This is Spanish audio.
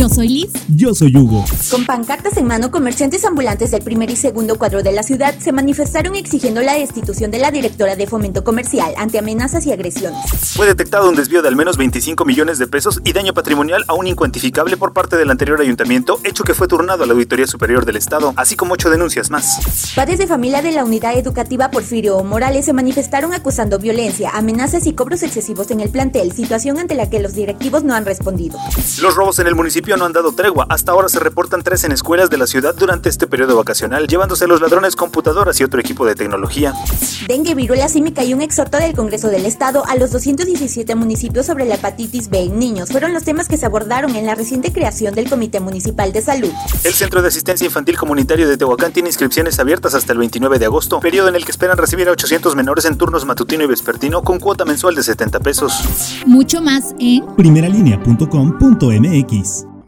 Yo soy Liz. Yo soy Hugo. Con pancartas en mano, comerciantes ambulantes del primer y segundo cuadro de la ciudad se manifestaron exigiendo la destitución de la directora de Fomento Comercial ante amenazas y agresiones. Fue detectado un desvío de al menos 25 millones de pesos y daño patrimonial aún incuantificable por parte del anterior ayuntamiento, hecho que fue turnado a la Auditoría Superior del Estado, así como ocho denuncias más. Padres de familia de la unidad educativa Porfirio Morales se manifestaron acusando violencia, amenazas y cobros excesivos en el plantel, situación ante la que los directivos no han respondido. Los robos en el municipio no han dado tregua. Hasta ahora se reportan tres en escuelas de la ciudad durante este periodo vacacional, llevándose los ladrones computadoras y otro equipo de tecnología. Dengue, viruela símica y un exhorto del Congreso del Estado a los 217 municipios sobre la hepatitis B en niños fueron los temas que se abordaron en la reciente creación del Comité Municipal de Salud. El Centro de Asistencia Infantil Comunitario de Tehuacán tiene inscripciones abiertas hasta el 29 de agosto, periodo en el que esperan recibir a 800 menores en turnos matutino y vespertino con cuota mensual de 70 pesos. Mucho más en primeralinea.com.mx.